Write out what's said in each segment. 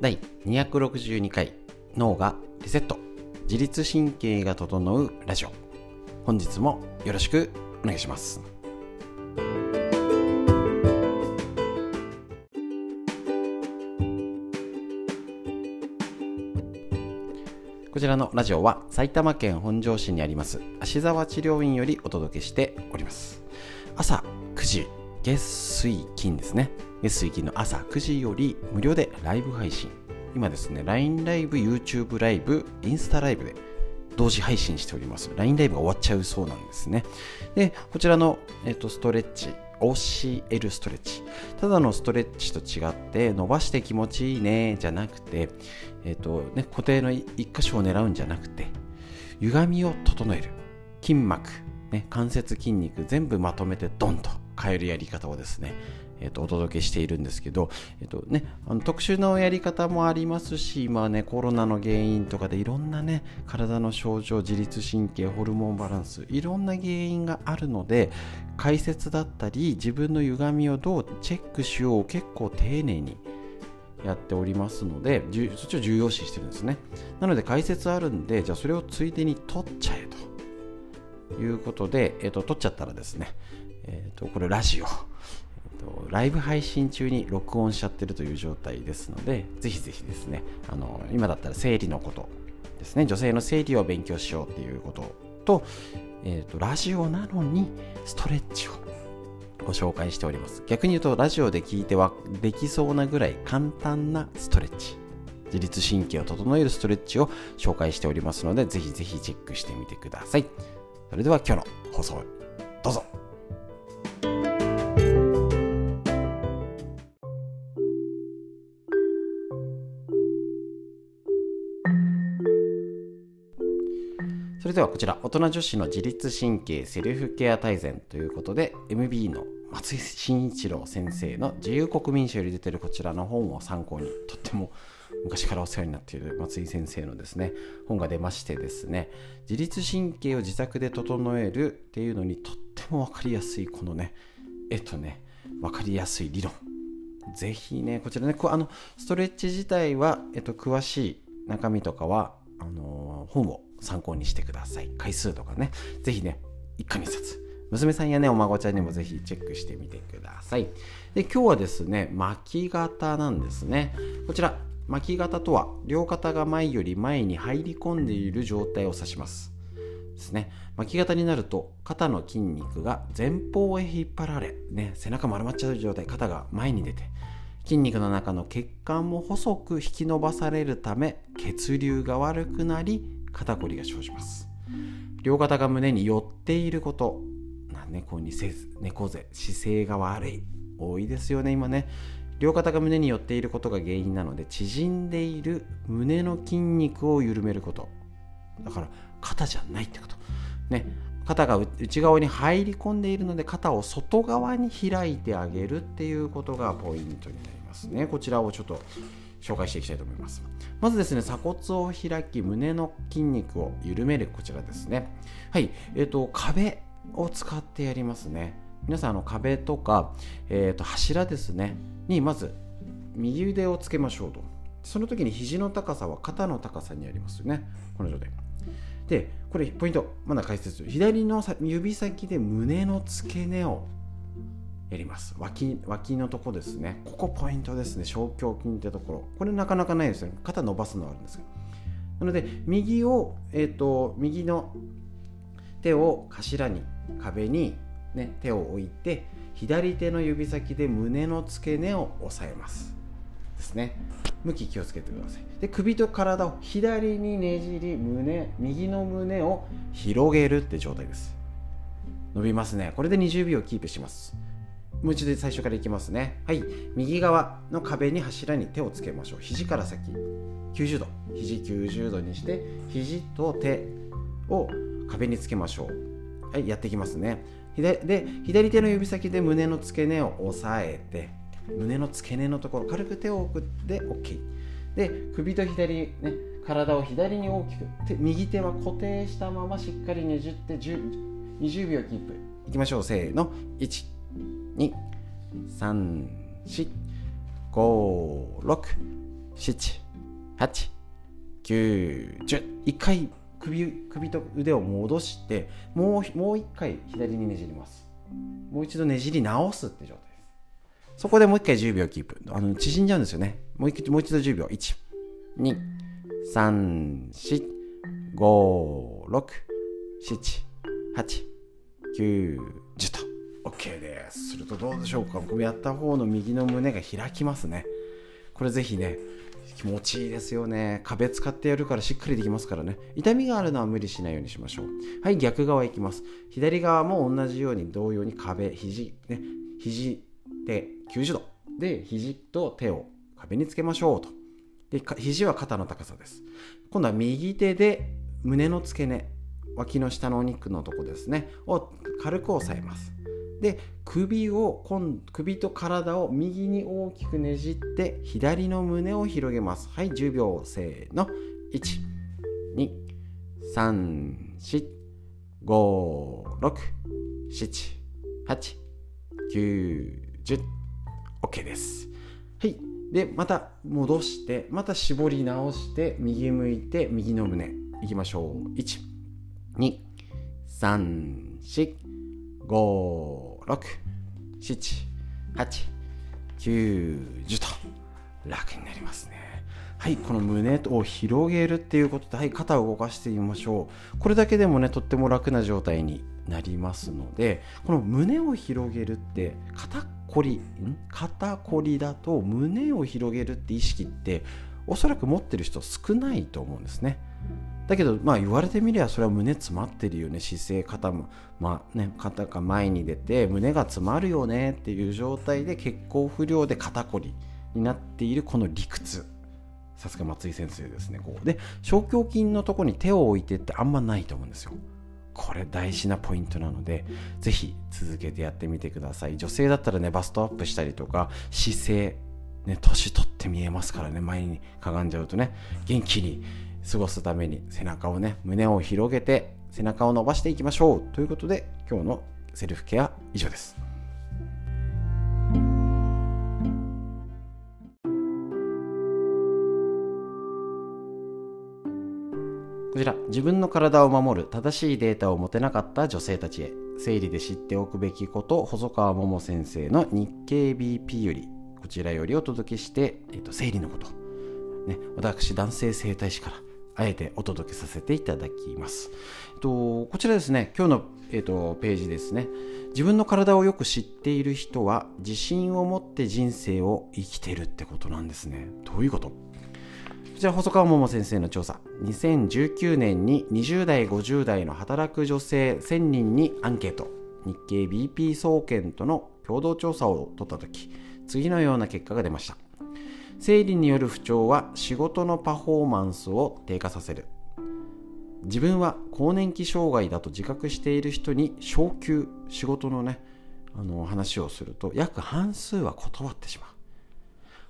第262回脳がリセット。自律神経が整うラジオ。本日もよろしくお願いします。こちらのラジオは埼玉県本庄市にあります芦沢治療院よりお届けしております。朝9時月水金ですね。月水金の朝9時より無料でライブ配信。今ですね LINE ライブ YouTube ライブインスタライブで同時配信しております。LINE ライブが終わっちゃうそうなんですね。でこちらの、えっと、ストレッチ OCL ストレッチ。ただのストレッチと違って伸ばして気持ちいいねじゃなくて、えっとね、固定の一箇所を狙うんじゃなくて歪みを整える。筋膜、ね、関節筋肉全部まとめてドンと変えるやり方をですねえーと、お届けしているんですけど、えーとね、あの特殊なやり方もありますし、今ね、コロナの原因とかでいろんなね、体の症状、自律神経、ホルモンバランス、いろんな原因があるので、解説だったり、自分の歪みをどうチェックしよう結構丁寧にやっておりますので、そっちを重要視してるんですね。なので解説あるんで、じゃあそれをついでに取っちゃえということで、え、ー、と、取っちゃったらですね、えっ、ー、と、これラジオ。と、ライブ配信中に録音しちゃってるという状態ですので、ぜひぜひですね、あの今だったら生理のことですね、女性の生理を勉強しようっていうことと、えーと、ラジオなのにストレッチをご紹介しております。逆に言うと、ラジオで聞いてはできそうなぐらい簡単なストレッチ。自律神経を整えるストレッチを紹介しておりますので、ぜひぜひチェックしてみてください。それでは今日の放送、どうぞ。れではこちら、大人女子の自律神経セルフケア大全ということで、MB の松井慎一郎先生の自由国民賞より出てるこちらの本を参考に、とっても昔からお世話になっている松井先生のですね、本が出ましてですね、自律神経を自宅で整えるっていうのにとっても分かりやすい、このね、えっとね、分かりやすい理論。ぜひね、こちらね、あのストレッチ自体は、えっと、詳しい中身とかは、あのー、本を参考にしてください。回数とかね、ぜひね、一家に一冊。娘さんやね、お孫ちゃんにもぜひチェックしてみてください。で、今日はですね、巻き型なんですね。こちら、巻き型とは、両肩が前より前に入り込んでいる状態を指します。ですね。巻き型になると、肩の筋肉が前方へ引っ張られ、ね、背中丸まっちゃう状態、肩が前に出て、筋肉の中の血管も細く引き伸ばされるため血流が悪くなり肩こりが生じます。両肩が胸に寄っていること。猫にせず猫背姿勢が悪い。多いですよね今ね。両肩が胸に寄っていることが原因なので縮んでいる胸の筋肉を緩めること。だから肩じゃないってこと。ね。肩が内側に入り込んでいるので肩を外側に開いてあげるっていうことがポイントになりますね。こちらをちょっと紹介していきたいと思います。まずですね鎖骨を開き胸の筋肉を緩めるこちらですね。はいえっ、ー、と壁を使ってやりますね。皆さんあの壁とか、えー、と柱ですね。にまず右腕をつけましょうと。その時に肘の高さは肩の高さにありますよね。この状態。でこれポイント。まだ解説。左の指先で胸の付け根をやります。脇脇のとこですね。ここポイントですね。小胸筋ってところ。これなかなかないですね。肩伸ばすのはあるんですけど。なので右を、えーと、右の手を頭に壁に、ね、手を置いて左手の指先で胸の付け根を押さえます。ですね。向き気をつけてください。で首と体を左にねじり胸右の胸を広げるって状態です。伸びますね。これで20秒キープします。もう一度最初からいきますね。はい。右側の壁に柱に手をつけましょう。肘から先。90度。肘90度にして、肘と手を壁につけましょう。はい。やっていきますね。左で左手の指先で胸の付け根を押さえて、胸の付け根のところ、軽く手を置くで OK。で、首と左、ね、体を左に大きく、右手は固定したまましっかりねじって10 20秒キープ。いきましょう。せーの。1。2、3、4、5、6、10一回首首と腕を戻してもうもう一回左にねじります。もう一度ねじり直すって状態です。そこでもう一回10秒キープ。あの縮んじゃうんですよね。もう一もう一度10秒。1 2 3 4 5 6 7 8 9 10と。OK です。するとどうでしょうか。僕やった方の右の胸が開きますね。これぜひね気持ちいいですよね。壁使ってやるからしっかりできますからね。痛みがあるのは無理しないようにしましょう。はい逆側いきます。左側も同じように同様に壁肘ね肘手90度。で肘と手を壁につけましょうと。で肘は肩の高さです。今度は右手で胸の付け根脇の下のお肉のとこですね。を軽く押さえます。で首を首と体を右に大きくねじって左の胸を広げます。はい10秒せーの。12345678910 OK です。はい。でまた戻してまた絞り直して右向いて右の胸。いきましょう。1 2、3、4、5、67890と楽になりますね。はい、この胸を広げるっていうことで、はい、肩を動かしてみましょう。これだけでもね、とっても楽な状態になりますので、この胸を広げるって、肩こり、ん？肩こりだと胸を広げるって意識って、おそらく持ってる人少ないと思うんですね。だけどまあ言われてみりゃそれは胸詰まってるよね姿勢肩もまあね肩が前に出て胸が詰まるよねっていう状態で血行不良で肩こりになっているこの理屈。さすが松井先生ですねこう。で小胸筋のとこに手を置いてってあんまないと思うんですよ。これ大事なポイントなのでぜひ続けてやってみてください。女性だったらねバストアップしたりとか姿勢ね年取って見えますからね前にかがんじゃうとね元気に過ごすために背中をね胸を広げて背中を伸ばしていきましょうということで今日のセルフケア以上です。こちら自分の体を守る正しいデータを持てなかった女性たちへ生理で知っておくべきこと細川桃先生の日経 BP よりこちらよりお届けして、えー、と生理のこと、ね、私男性整体師からあえてお届けさせていただきます。えっと、こちらですね、今日の、えっと、ページですね。自分の体をよく知っている人は自信を持って人生を生きてるってことなんですね。どういうこと？こちら細川桃先生の調査2019年に20代50代の働く女性1000人にアンケート日経 BP 総研との共同調査を取った時次のような結果が出ました生理による不調は仕事のパフォーマンスを低下させる。自分は更年期障害だと自覚している人に昇給仕事のねあの話をすると約半数は断ってしまう。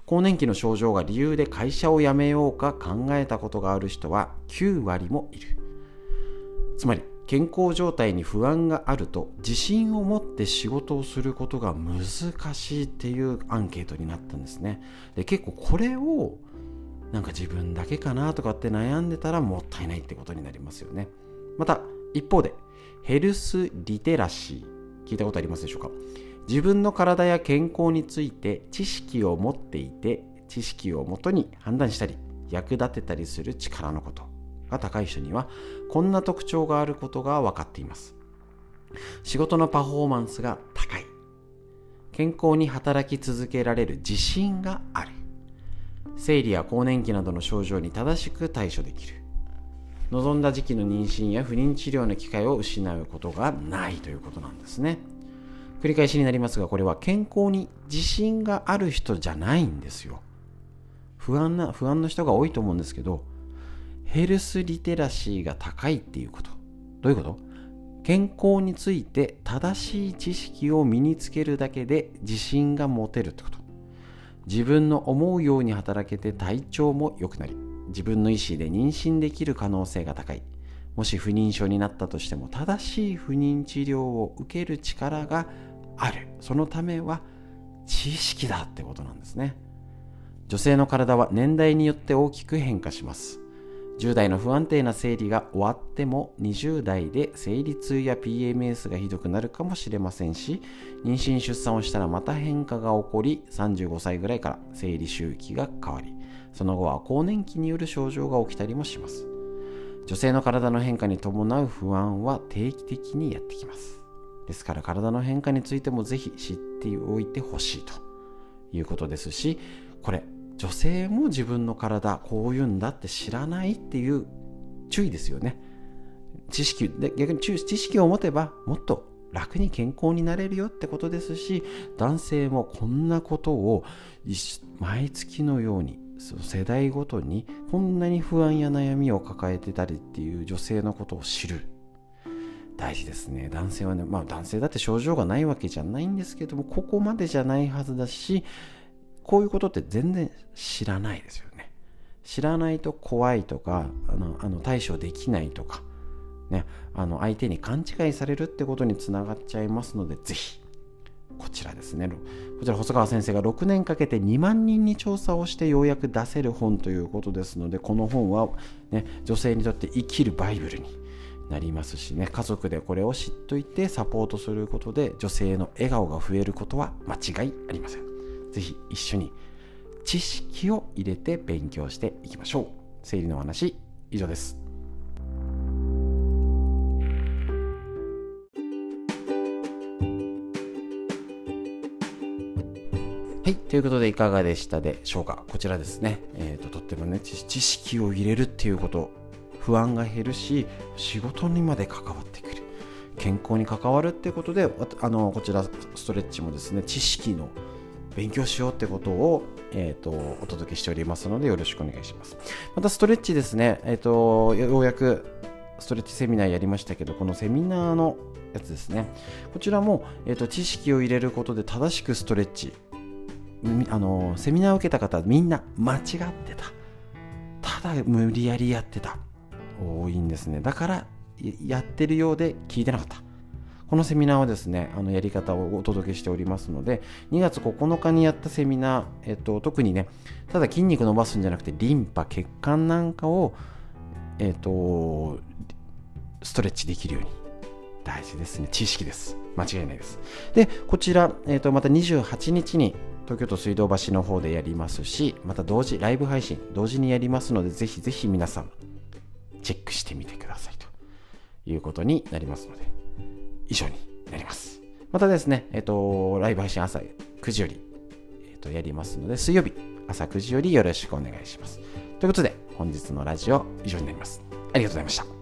更年期の症状が理由で会社を辞めようか考えたことがある人は9割もいる。つまり健康状態に不安があると自信を持って仕事をすることが難しいっていうアンケートになったんですね。で結構これをなんか自分だけかなとかって悩んでたらもったいないってことになりますよね。また一方でヘルスリテラシー聞いたことありますでしょうか？自分の体や健康について知識を持っていて知識をもとに判断したり役立てたりする力のこと。が高い人にはこんな特徴があることが分かっています。仕事のパフォーマンスが高い。健康に働き続けられる自信がある。生理や更年期などの症状に正しく対処できる。望んだ時期の妊娠や不妊治療の機会を失うことがないということなんですね。繰り返しになりますがこれは健康に自信がある人じゃないんですよ。不安な不安な人が多いと思うんですけどヘルスリテラシーが高いっていうこと。どういうこと？健康について正しい知識を身につけるだけで自信が持てるってこと。自分の思うように働けて体調も良くなり、自分の意思で妊娠できる可能性が高い。もし不妊症になったとしても正しい不妊治療を受ける力がある。そのためは知識だってことなんですね。女性の体は年代によって大きく変化します10代の不安定な生理が終わっても20代で生理痛や PMS がひどくなるかもしれませんし妊娠出産をしたらまた変化が起こり35歳ぐらいから生理周期が変わりその後は更年期による症状が起きたりもします。女性の体の変化に伴う不安は定期的にやってきます。ですから体の変化についてもぜひ知っておいてほしいということですしこれ女性も自分の体こういうんだって知らないっていう注意ですよね。知識で逆に知識を持てばもっと楽に健康になれるよってことですし男性もこんなことを毎月のように世代ごとにこんなに不安や悩みを抱えてたりっていう女性のことを知る。大事ですね。男性はねまあ男性だって症状がないわけじゃないんですけどもここまでじゃないはずだしこういうことって全然知らないですよね。知らないと怖いとか、あの、あの対処できないとか、ね、あの相手に勘違いされるってことにつながっちゃいますので、ぜひ、こちらですね。こちら細川先生が6年かけて2万人に調査をしてようやく出せる本ということですので、この本は、ね、女性にとって生きるバイブルになりますしね、家族でこれを知っといてサポートすることで女性の笑顔が増えることは間違いありません。ぜひ一緒に知識を入れて勉強していきましょう。生理の話、以上です。はい。ということで、いかがでしたでしょうかこちらですね。えっ、ー、と、とってもね、知識を入れるっていうこと、不安が減るし、仕事にまで関わってくる。健康に関わるっていうことで、あの、こちら、ストレッチもですね、知識の勉強しようってことを、えーと、お届けしておりますのでよろしくお願いします。またストレッチですね、えーと、ようやくストレッチセミナーやりましたけど、このセミナーのやつですね、こちらも、えーと、知識を入れることで正しくストレッチ、あのセミナーを受けた方みんな間違ってた。ただ無理やりやってた。多いんですね。だからやってるようで聞いてなかった。このセミナーはですね、あのやり方をお届けしておりますので、2月9日にやったセミナー、えっと、特にね、ただ筋肉伸ばすんじゃなくて、リンパ、血管なんかを、えっと、ストレッチできるように。大事ですね。知識です。間違いないです。で、こちら、えっと、また28日に東京都水道橋の方でやりますし、また同時、ライブ配信、同時にやりますので、ぜひぜひ皆さん、チェックしてみてくださいということになりますので。以上になります。またですね、えっ、と、ライブ配信朝9時より、えっ、と、やりますので、水曜日朝9時よりよろしくお願いします。ということで、本日のラジオ以上になります。ありがとうございました。